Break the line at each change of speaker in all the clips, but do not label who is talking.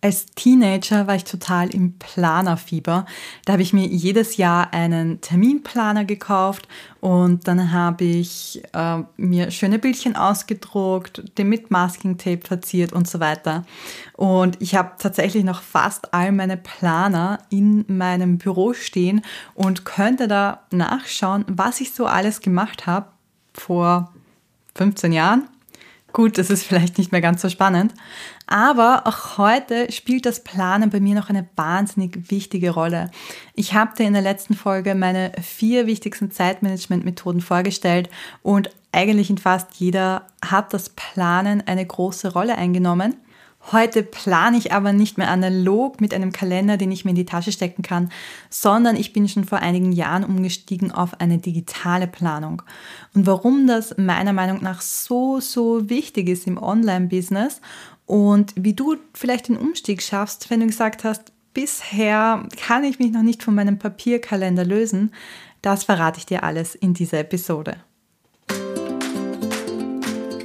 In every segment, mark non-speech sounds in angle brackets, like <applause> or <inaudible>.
Als Teenager war ich total im Planerfieber. Da habe ich mir jedes Jahr einen Terminplaner gekauft und dann habe ich äh, mir schöne Bildchen ausgedruckt, den mit Masking Tape verziert und so weiter. Und ich habe tatsächlich noch fast all meine Planer in meinem Büro stehen und könnte da nachschauen, was ich so alles gemacht habe vor 15 Jahren Gut, das ist vielleicht nicht mehr ganz so spannend, aber auch heute spielt das Planen bei mir noch eine wahnsinnig wichtige Rolle. Ich habe dir in der letzten Folge meine vier wichtigsten Zeitmanagement-Methoden vorgestellt und eigentlich in fast jeder hat das Planen eine große Rolle eingenommen. Heute plane ich aber nicht mehr analog mit einem Kalender, den ich mir in die Tasche stecken kann, sondern ich bin schon vor einigen Jahren umgestiegen auf eine digitale Planung. Und warum das meiner Meinung nach so, so wichtig ist im Online-Business und wie du vielleicht den Umstieg schaffst, wenn du gesagt hast, bisher kann ich mich noch nicht von meinem Papierkalender lösen, das verrate ich dir alles in dieser Episode.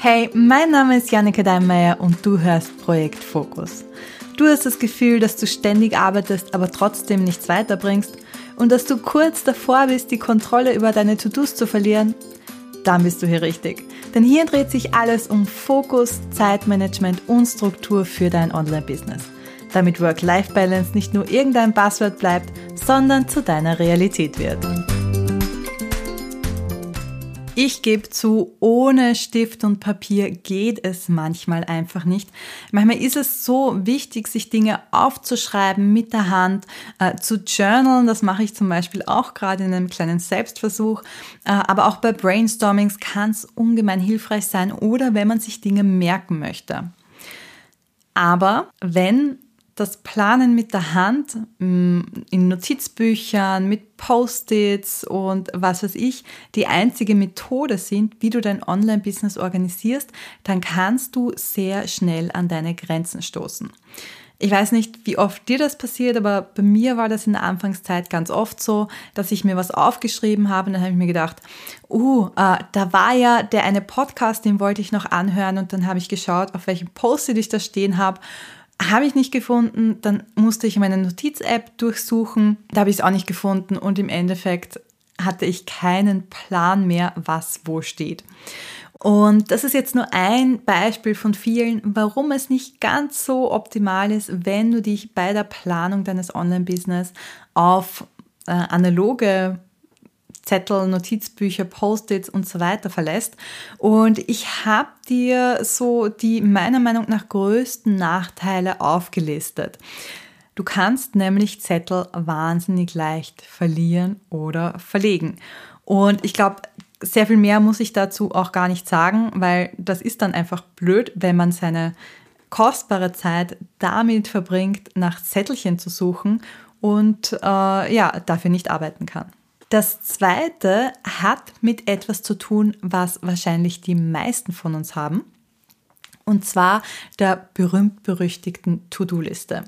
Hey, mein Name ist Janneke Deinmeier und du hörst Projekt Fokus. Du hast das Gefühl, dass du ständig arbeitest, aber trotzdem nichts weiterbringst und dass du kurz davor bist, die Kontrolle über deine To-Dos zu verlieren? Dann bist du hier richtig. Denn hier dreht sich alles um Fokus, Zeitmanagement und Struktur für dein Online-Business. Damit Work-Life-Balance nicht nur irgendein Passwort bleibt, sondern zu deiner Realität wird. Ich gebe zu, ohne Stift und Papier geht es manchmal einfach nicht. Manchmal ist es so wichtig, sich Dinge aufzuschreiben mit der Hand, äh, zu journalen. Das mache ich zum Beispiel auch gerade in einem kleinen Selbstversuch. Äh, aber auch bei Brainstormings kann es ungemein hilfreich sein oder wenn man sich Dinge merken möchte. Aber wenn das Planen mit der Hand mm, in Notizbüchern, mit Post-its und was weiß ich, die einzige Methode sind, wie du dein Online-Business organisierst, dann kannst du sehr schnell an deine Grenzen stoßen. Ich weiß nicht, wie oft dir das passiert, aber bei mir war das in der Anfangszeit ganz oft so, dass ich mir was aufgeschrieben habe und dann habe ich mir gedacht, uh, äh, da war ja der eine Podcast, den wollte ich noch anhören und dann habe ich geschaut, auf welchem Post-it ich da stehen habe habe ich nicht gefunden, dann musste ich meine Notiz-App durchsuchen, da habe ich es auch nicht gefunden und im Endeffekt hatte ich keinen Plan mehr, was wo steht. Und das ist jetzt nur ein Beispiel von vielen, warum es nicht ganz so optimal ist, wenn du dich bei der Planung deines Online-Business auf äh, analoge Zettel, Notizbücher, Post-its und so weiter verlässt. Und ich habe dir so die meiner Meinung nach größten Nachteile aufgelistet. Du kannst nämlich Zettel wahnsinnig leicht verlieren oder verlegen. Und ich glaube, sehr viel mehr muss ich dazu auch gar nicht sagen, weil das ist dann einfach blöd, wenn man seine kostbare Zeit damit verbringt, nach Zettelchen zu suchen und äh, ja, dafür nicht arbeiten kann. Das zweite hat mit etwas zu tun, was wahrscheinlich die meisten von uns haben. Und zwar der berühmt-berüchtigten To-Do-Liste.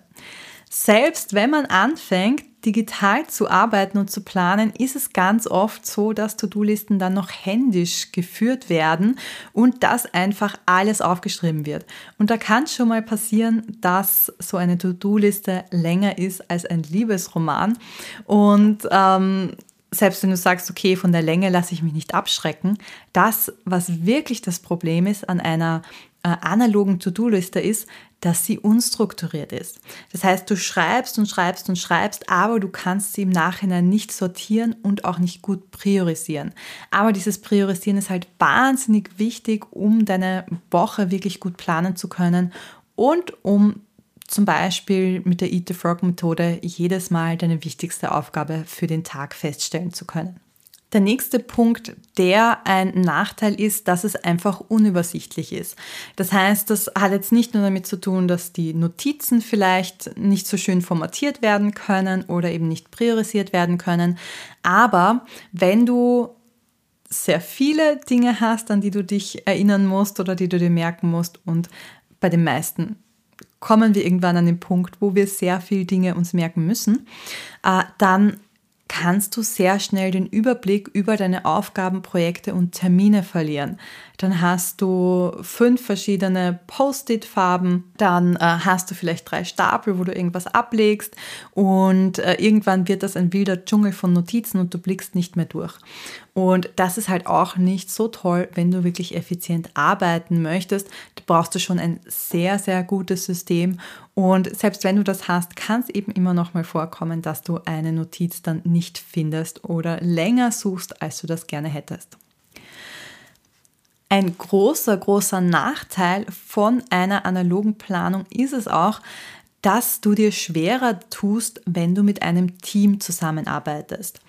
Selbst wenn man anfängt, digital zu arbeiten und zu planen, ist es ganz oft so, dass To-Do-Listen dann noch händisch geführt werden und dass einfach alles aufgeschrieben wird. Und da kann es schon mal passieren, dass so eine To-Do-Liste länger ist als ein Liebesroman. Und ähm, selbst wenn du sagst, okay, von der Länge lasse ich mich nicht abschrecken, das, was wirklich das Problem ist an einer äh, analogen To-Do-Liste ist, dass sie unstrukturiert ist. Das heißt, du schreibst und schreibst und schreibst, aber du kannst sie im Nachhinein nicht sortieren und auch nicht gut priorisieren. Aber dieses Priorisieren ist halt wahnsinnig wichtig, um deine Woche wirklich gut planen zu können und um zum Beispiel mit der Eat the Frog Methode jedes Mal deine wichtigste Aufgabe für den Tag feststellen zu können. Der nächste Punkt, der ein Nachteil ist, dass es einfach unübersichtlich ist. Das heißt, das hat jetzt nicht nur damit zu tun, dass die Notizen vielleicht nicht so schön formatiert werden können oder eben nicht priorisiert werden können. Aber wenn du sehr viele Dinge hast, an die du dich erinnern musst oder die du dir merken musst und bei den meisten kommen wir irgendwann an den Punkt, wo wir sehr viel Dinge uns merken müssen, äh, dann kannst du sehr schnell den Überblick über deine Aufgaben, Projekte und Termine verlieren. Dann hast du fünf verschiedene Post-it-Farben, dann äh, hast du vielleicht drei Stapel, wo du irgendwas ablegst und äh, irgendwann wird das ein wilder Dschungel von Notizen und du blickst nicht mehr durch. Und das ist halt auch nicht so toll, wenn du wirklich effizient arbeiten möchtest. Da brauchst du schon ein sehr, sehr gutes System. Und selbst wenn du das hast, kann es eben immer noch mal vorkommen, dass du eine Notiz dann nicht findest oder länger suchst, als du das gerne hättest. Ein großer, großer Nachteil von einer analogen Planung ist es auch, dass du dir schwerer tust, wenn du mit einem Team zusammenarbeitest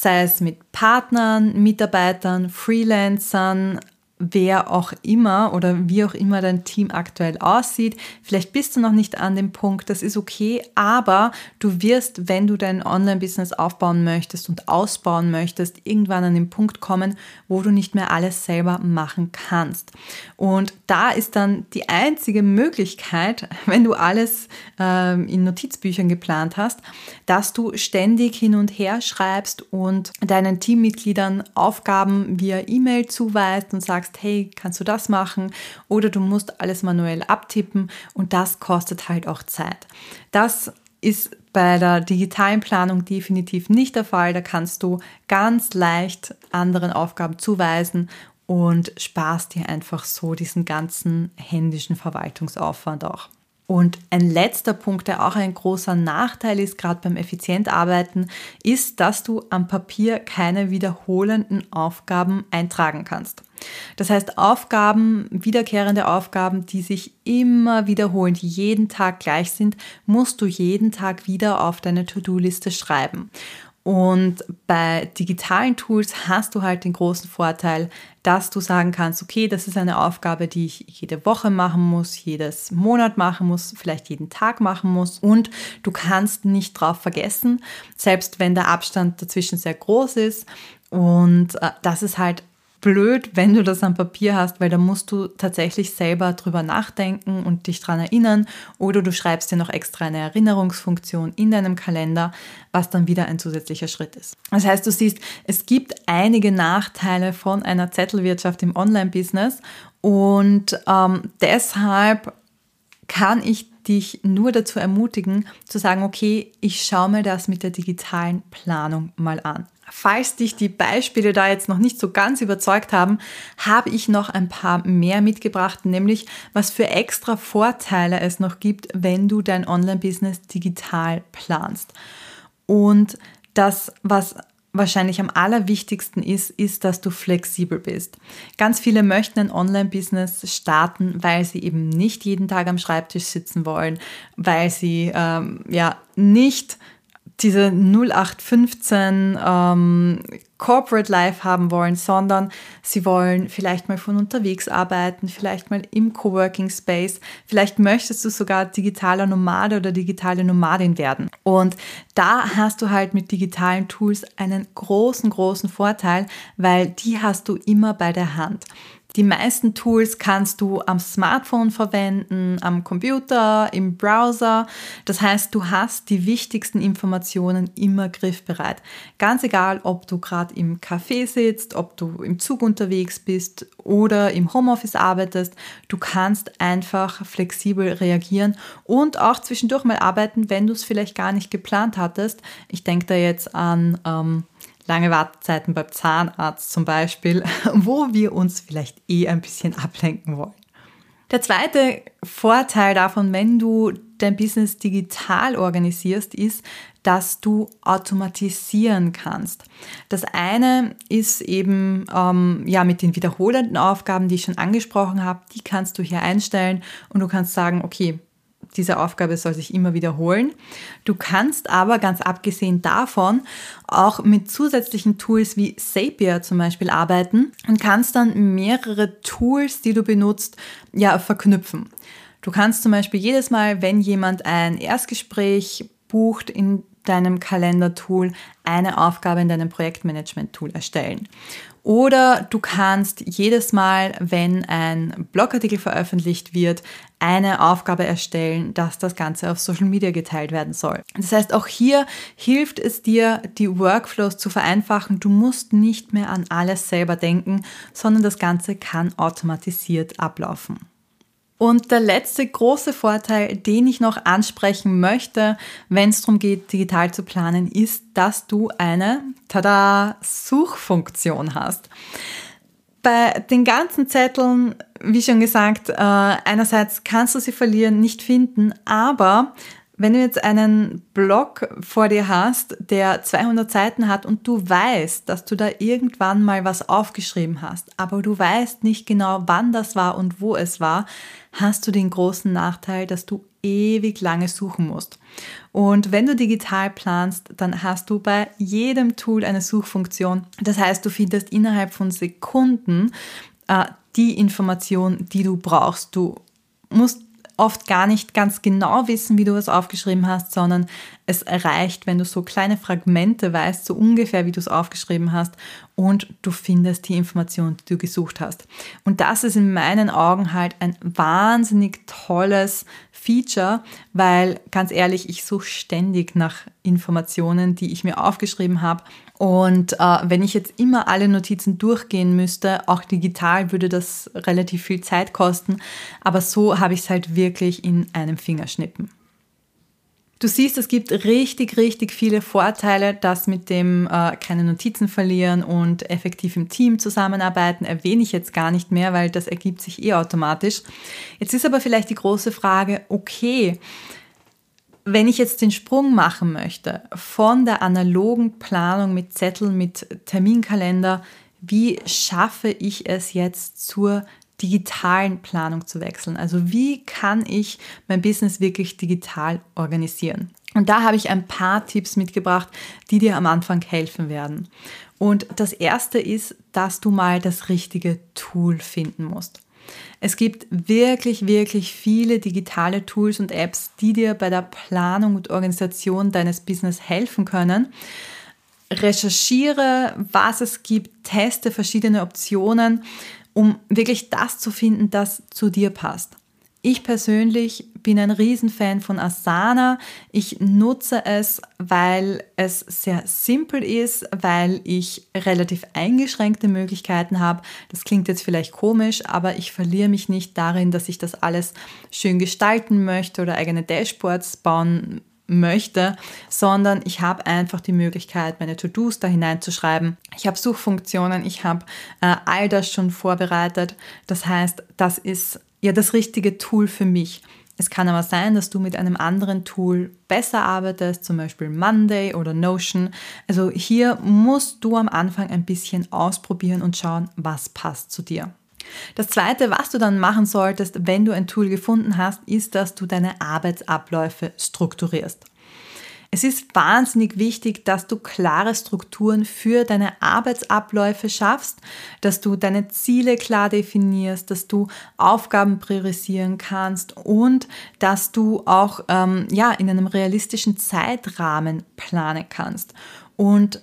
sei es mit Partnern, Mitarbeitern, Freelancern, wer auch immer oder wie auch immer dein Team aktuell aussieht. Vielleicht bist du noch nicht an dem Punkt, das ist okay, aber du wirst, wenn du dein Online-Business aufbauen möchtest und ausbauen möchtest, irgendwann an den Punkt kommen, wo du nicht mehr alles selber machen kannst. Und da ist dann die einzige Möglichkeit, <laughs> wenn du alles ähm, in Notizbüchern geplant hast, dass du ständig hin und her schreibst und deinen Teammitgliedern Aufgaben via E-Mail zuweist und sagst, sagst, hey, kannst du das machen? Oder du musst alles manuell abtippen und das kostet halt auch Zeit. Das ist bei der digitalen Planung definitiv nicht der Fall. Da kannst du ganz leicht anderen Aufgaben zuweisen und sparst dir einfach so diesen ganzen händischen Verwaltungsaufwand auch. Und ein letzter Punkt, der auch ein großer Nachteil ist, gerade beim Effizientarbeiten, ist, dass du am Papier keine wiederholenden Aufgaben eintragen kannst. Das heißt, Aufgaben, wiederkehrende Aufgaben, die sich immer wiederholen, die jeden Tag gleich sind, musst du jeden Tag wieder auf deine To-Do-Liste schreiben. Und bei digitalen Tools hast du halt den großen Vorteil, dass du sagen kannst, okay, das ist eine Aufgabe, die ich jede Woche machen muss, jedes Monat machen muss, vielleicht jeden Tag machen muss und du kannst nicht drauf vergessen, selbst wenn der Abstand dazwischen sehr groß ist. Und äh, das ist halt blöd, wenn du das am Papier hast, weil da musst du tatsächlich selber drüber nachdenken und dich dran erinnern oder du schreibst dir noch extra eine Erinnerungsfunktion in deinem Kalender, was dann wieder ein zusätzlicher Schritt ist. Das heißt, du siehst, es gibt einige Nachteile von einer Zettelwirtschaft im Online-Business und ähm, deshalb kann ich dich nur dazu ermutigen, zu sagen, okay, ich schaue mir das mit der digitalen Planung mal an. Falls dich die Beispiele da jetzt noch nicht so ganz überzeugt haben, habe ich noch ein paar mehr mitgebracht, nämlich was für extra Vorteile es noch gibt, wenn du dein Online-Business digital planst. Und das, was wahrscheinlich am allerwichtigsten ist, ist, dass du flexibel bist. Ganz viele möchten ein Online-Business starten, weil sie eben nicht jeden Tag am Schreibtisch sitzen wollen, weil sie ähm, ja nicht diese 0815 ähm, Corporate Life haben wollen, sondern sie wollen vielleicht mal von unterwegs arbeiten, vielleicht mal im Coworking Space, vielleicht möchtest du sogar digitaler Nomade oder digitale Nomadin werden. Und da hast du halt mit digitalen Tools einen großen, großen Vorteil, weil die hast du immer bei der Hand. Die meisten Tools kannst du am Smartphone verwenden, am Computer, im Browser. Das heißt, du hast die wichtigsten Informationen immer griffbereit. Ganz egal, ob du gerade im Café sitzt, ob du im Zug unterwegs bist oder im Homeoffice arbeitest, du kannst einfach flexibel reagieren und auch zwischendurch mal arbeiten, wenn du es vielleicht gar nicht geplant hattest. Ich denke da jetzt an ähm, lange Wartezeiten beim Zahnarzt zum Beispiel, <laughs> wo wir uns vielleicht eh ein bisschen ablenken wollen. Der zweite Vorteil davon, wenn du dein Business digital organisierst, ist, dass du automatisieren kannst. Das eine ist eben ähm, ja mit den wiederholenden Aufgaben, die ich schon angesprochen habe, die kannst du hier einstellen und du kannst sagen, okay, diese Aufgabe soll sich immer wiederholen. Du kannst aber ganz abgesehen davon auch mit zusätzlichen Tools wie Zapier zum Beispiel arbeiten und kannst dann mehrere Tools, die du benutzt, ja, verknüpfen. Du kannst zum Beispiel jedes Mal, wenn jemand ein Erstgespräch bucht in deinem Kalendertool, eine Aufgabe in deinem Projektmanagement-Tool erstellen. Oder du kannst jedes Mal, wenn ein Blogartikel veröffentlicht wird, eine Aufgabe erstellen, dass das Ganze auf Social Media geteilt werden soll. Das heißt, auch hier hilft es dir, die Workflows zu vereinfachen. Du musst nicht mehr an alles selber denken, sondern das Ganze kann automatisiert ablaufen. Und der letzte große Vorteil, den ich noch ansprechen möchte, wenn es darum geht, digital zu planen, ist, dass du eine Tada Suchfunktion hast. Bei den ganzen Zetteln, wie schon gesagt, äh, einerseits kannst du sie verlieren, nicht finden, aber wenn du jetzt einen Blog vor dir hast, der 200 Seiten hat und du weißt, dass du da irgendwann mal was aufgeschrieben hast, aber du weißt nicht genau, wann das war und wo es war, hast du den großen Nachteil, dass du ewig lange suchen musst. Und wenn du digital planst, dann hast du bei jedem Tool eine Suchfunktion. Das heißt, du findest innerhalb von Sekunden äh, die Information, die du brauchst. Du musst oft gar nicht ganz genau wissen, wie du was aufgeschrieben hast, sondern es reicht, wenn du so kleine Fragmente weißt, so ungefähr, wie du es aufgeschrieben hast und du findest die Information, die du gesucht hast. Und das ist in meinen Augen halt ein wahnsinnig tolles Feature, weil ganz ehrlich, ich suche ständig nach Informationen, die ich mir aufgeschrieben habe und äh, wenn ich jetzt immer alle Notizen durchgehen müsste, auch digital, würde das relativ viel Zeit kosten. Aber so habe ich es halt wirklich in einem Fingerschnippen. Du siehst, es gibt richtig, richtig viele Vorteile. Das mit dem äh, keine Notizen verlieren und effektiv im Team zusammenarbeiten erwähne ich jetzt gar nicht mehr, weil das ergibt sich eh automatisch. Jetzt ist aber vielleicht die große Frage, okay, wenn ich jetzt den Sprung machen möchte von der analogen Planung mit Zetteln, mit Terminkalender, wie schaffe ich es jetzt zur digitalen Planung zu wechseln? Also wie kann ich mein Business wirklich digital organisieren? Und da habe ich ein paar Tipps mitgebracht, die dir am Anfang helfen werden. Und das erste ist, dass du mal das richtige Tool finden musst. Es gibt wirklich, wirklich viele digitale Tools und Apps, die dir bei der Planung und Organisation deines Business helfen können. Recherchiere, was es gibt, teste verschiedene Optionen, um wirklich das zu finden, das zu dir passt. Ich persönlich bin ein Riesenfan von Asana. Ich nutze es, weil es sehr simpel ist, weil ich relativ eingeschränkte Möglichkeiten habe. Das klingt jetzt vielleicht komisch, aber ich verliere mich nicht darin, dass ich das alles schön gestalten möchte oder eigene Dashboards bauen möchte, sondern ich habe einfach die Möglichkeit, meine To-Dos da hineinzuschreiben. Ich habe Suchfunktionen, ich habe äh, all das schon vorbereitet. Das heißt, das ist ja das richtige Tool für mich. Es kann aber sein, dass du mit einem anderen Tool besser arbeitest, zum Beispiel Monday oder Notion. Also hier musst du am Anfang ein bisschen ausprobieren und schauen, was passt zu dir. Das Zweite, was du dann machen solltest, wenn du ein Tool gefunden hast, ist, dass du deine Arbeitsabläufe strukturierst. Es ist wahnsinnig wichtig, dass du klare Strukturen für deine Arbeitsabläufe schaffst, dass du deine Ziele klar definierst, dass du Aufgaben priorisieren kannst und dass du auch ähm, ja, in einem realistischen Zeitrahmen planen kannst. Und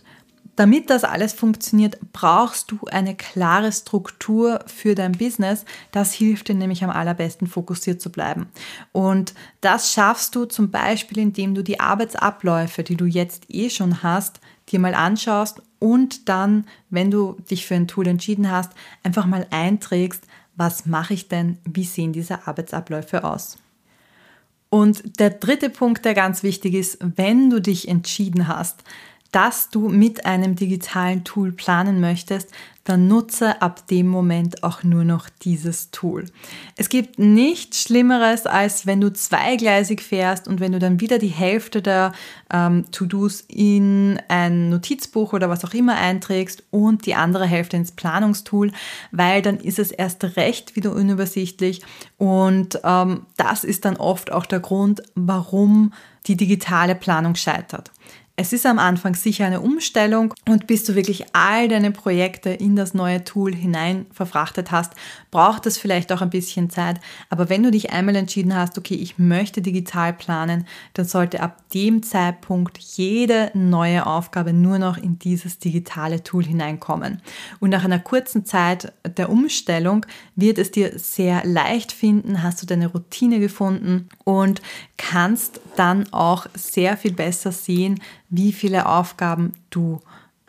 damit das alles funktioniert, brauchst du eine klare Struktur für dein Business. Das hilft dir nämlich am allerbesten, fokussiert zu bleiben. Und das schaffst du zum Beispiel, indem du die Arbeitsabläufe, die du jetzt eh schon hast, dir mal anschaust und dann, wenn du dich für ein Tool entschieden hast, einfach mal einträgst, was mache ich denn, wie sehen diese Arbeitsabläufe aus. Und der dritte Punkt, der ganz wichtig ist, wenn du dich entschieden hast, dass du mit einem digitalen Tool planen möchtest, dann nutze ab dem Moment auch nur noch dieses Tool. Es gibt nichts Schlimmeres, als wenn du zweigleisig fährst und wenn du dann wieder die Hälfte der ähm, To-Dos in ein Notizbuch oder was auch immer einträgst und die andere Hälfte ins Planungstool, weil dann ist es erst recht wieder unübersichtlich und ähm, das ist dann oft auch der Grund, warum die digitale Planung scheitert. Es ist am Anfang sicher eine Umstellung und bis du wirklich all deine Projekte in das neue Tool hinein verfrachtet hast, braucht es vielleicht auch ein bisschen Zeit. Aber wenn du dich einmal entschieden hast, okay, ich möchte digital planen, dann sollte ab dem Zeitpunkt jede neue Aufgabe nur noch in dieses digitale Tool hineinkommen. Und nach einer kurzen Zeit der Umstellung wird es dir sehr leicht finden, hast du deine Routine gefunden und kannst dann auch sehr viel besser sehen, wie viele Aufgaben du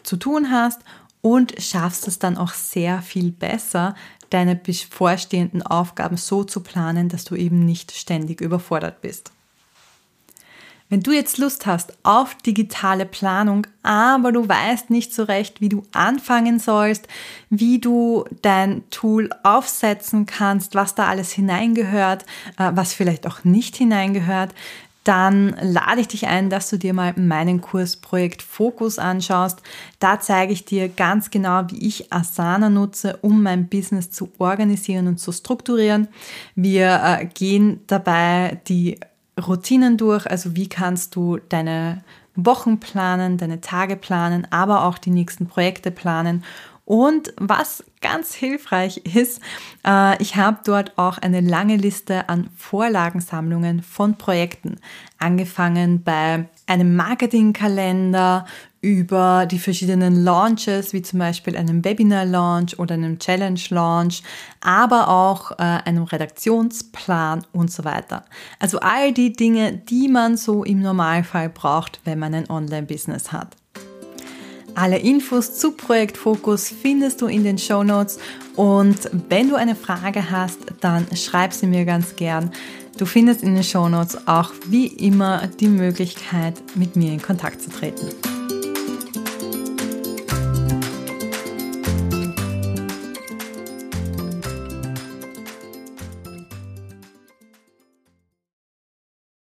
zu tun hast und schaffst es dann auch sehr viel besser, deine bevorstehenden Aufgaben so zu planen, dass du eben nicht ständig überfordert bist. Wenn du jetzt Lust hast auf digitale Planung, aber du weißt nicht so recht, wie du anfangen sollst, wie du dein Tool aufsetzen kannst, was da alles hineingehört, äh, was vielleicht auch nicht hineingehört, dann lade ich dich ein, dass du dir mal meinen Kurs Projekt Fokus anschaust. Da zeige ich dir ganz genau, wie ich Asana nutze, um mein Business zu organisieren und zu strukturieren. Wir äh, gehen dabei die Routinen durch, also wie kannst du deine Wochen planen, deine Tage planen, aber auch die nächsten Projekte planen und was ganz hilfreich ist, äh, ich habe dort auch eine lange Liste an Vorlagensammlungen von Projekten. Angefangen bei einem Marketingkalender über die verschiedenen Launches, wie zum Beispiel einem Webinar-Launch oder einem Challenge-Launch, aber auch äh, einem Redaktionsplan und so weiter. Also all die Dinge, die man so im Normalfall braucht, wenn man ein Online-Business hat. Alle Infos zu Projekt Fokus findest du in den Show Notes und wenn du eine Frage hast, dann schreib sie mir ganz gern. Du findest in den Show Notes auch wie immer die Möglichkeit, mit mir in Kontakt zu treten.